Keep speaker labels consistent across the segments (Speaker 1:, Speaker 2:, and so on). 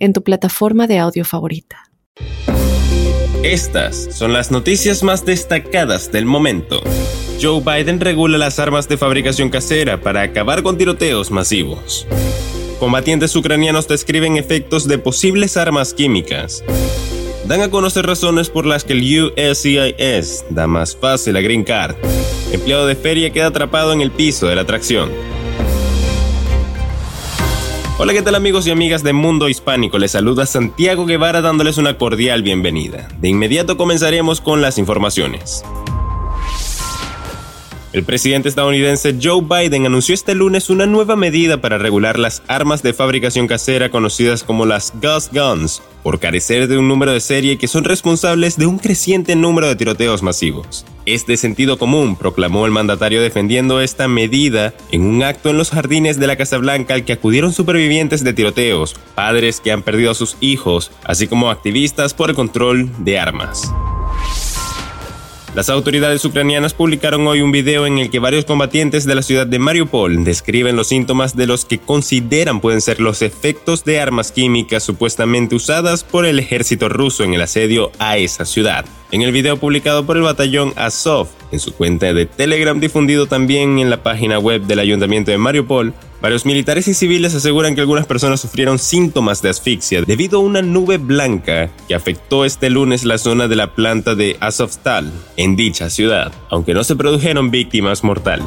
Speaker 1: en tu plataforma de audio favorita.
Speaker 2: Estas son las noticias más destacadas del momento. Joe Biden regula las armas de fabricación casera para acabar con tiroteos masivos. Combatientes ucranianos describen efectos de posibles armas químicas. Dan a conocer razones por las que el USCIS da más fácil a Green Card. Empleado de feria queda atrapado en el piso de la atracción. Hola, ¿qué tal amigos y amigas de Mundo Hispánico? Les saluda Santiago Guevara dándoles una cordial bienvenida. De inmediato comenzaremos con las informaciones. El presidente estadounidense Joe Biden anunció este lunes una nueva medida para regular las armas de fabricación casera conocidas como las Gus Guns, por carecer de un número de serie que son responsables de un creciente número de tiroteos masivos. Es de sentido común, proclamó el mandatario defendiendo esta medida en un acto en los jardines de la Casa Blanca al que acudieron supervivientes de tiroteos, padres que han perdido a sus hijos, así como activistas por el control de armas. Las autoridades ucranianas publicaron hoy un video en el que varios combatientes de la ciudad de Mariupol describen los síntomas de los que consideran pueden ser los efectos de armas químicas supuestamente usadas por el ejército ruso en el asedio a esa ciudad. En el video publicado por el batallón Azov en su cuenta de Telegram difundido también en la página web del ayuntamiento de Mariupol, Varios militares y civiles aseguran que algunas personas sufrieron síntomas de asfixia debido a una nube blanca que afectó este lunes la zona de la planta de Azovstal en dicha ciudad, aunque no se produjeron víctimas mortales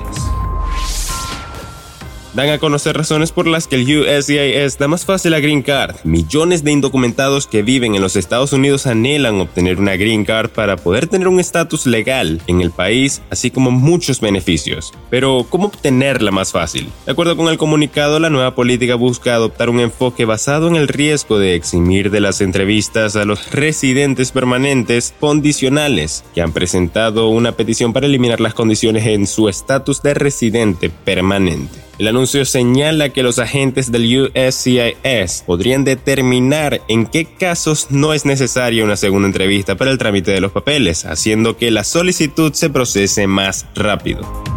Speaker 2: dan a conocer razones por las que el USCIS da más fácil a Green Card. Millones de indocumentados que viven en los Estados Unidos anhelan obtener una Green Card para poder tener un estatus legal en el país, así como muchos beneficios. Pero, ¿cómo obtenerla más fácil? De acuerdo con el comunicado, la nueva política busca adoptar un enfoque basado en el riesgo de eximir de las entrevistas a los residentes permanentes condicionales que han presentado una petición para eliminar las condiciones en su estatus de residente permanente. El anuncio señala que los agentes del USCIS podrían determinar en qué casos no es necesaria una segunda entrevista para el trámite de los papeles, haciendo que la solicitud se procese más rápido.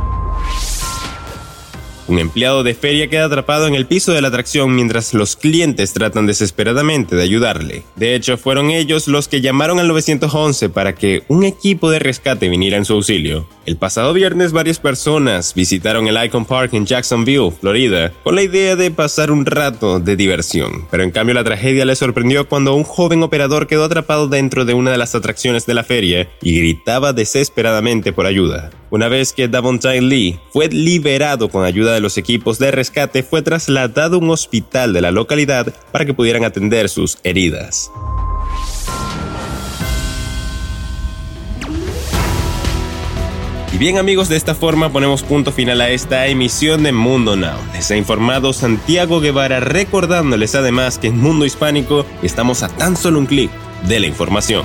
Speaker 2: Un empleado de feria queda atrapado en el piso de la atracción mientras los clientes tratan desesperadamente de ayudarle. De hecho, fueron ellos los que llamaron al 911 para que un equipo de rescate viniera en su auxilio. El pasado viernes varias personas visitaron el Icon Park en Jacksonville, Florida, con la idea de pasar un rato de diversión. Pero en cambio la tragedia les sorprendió cuando un joven operador quedó atrapado dentro de una de las atracciones de la feria y gritaba desesperadamente por ayuda. Una vez que Davontae Lee fue liberado con ayuda de los equipos de rescate, fue trasladado a un hospital de la localidad para que pudieran atender sus heridas. Y bien amigos, de esta forma ponemos punto final a esta emisión de Mundo Now. Les ha informado Santiago Guevara recordándoles además que en Mundo Hispánico estamos a tan solo un clic de la información.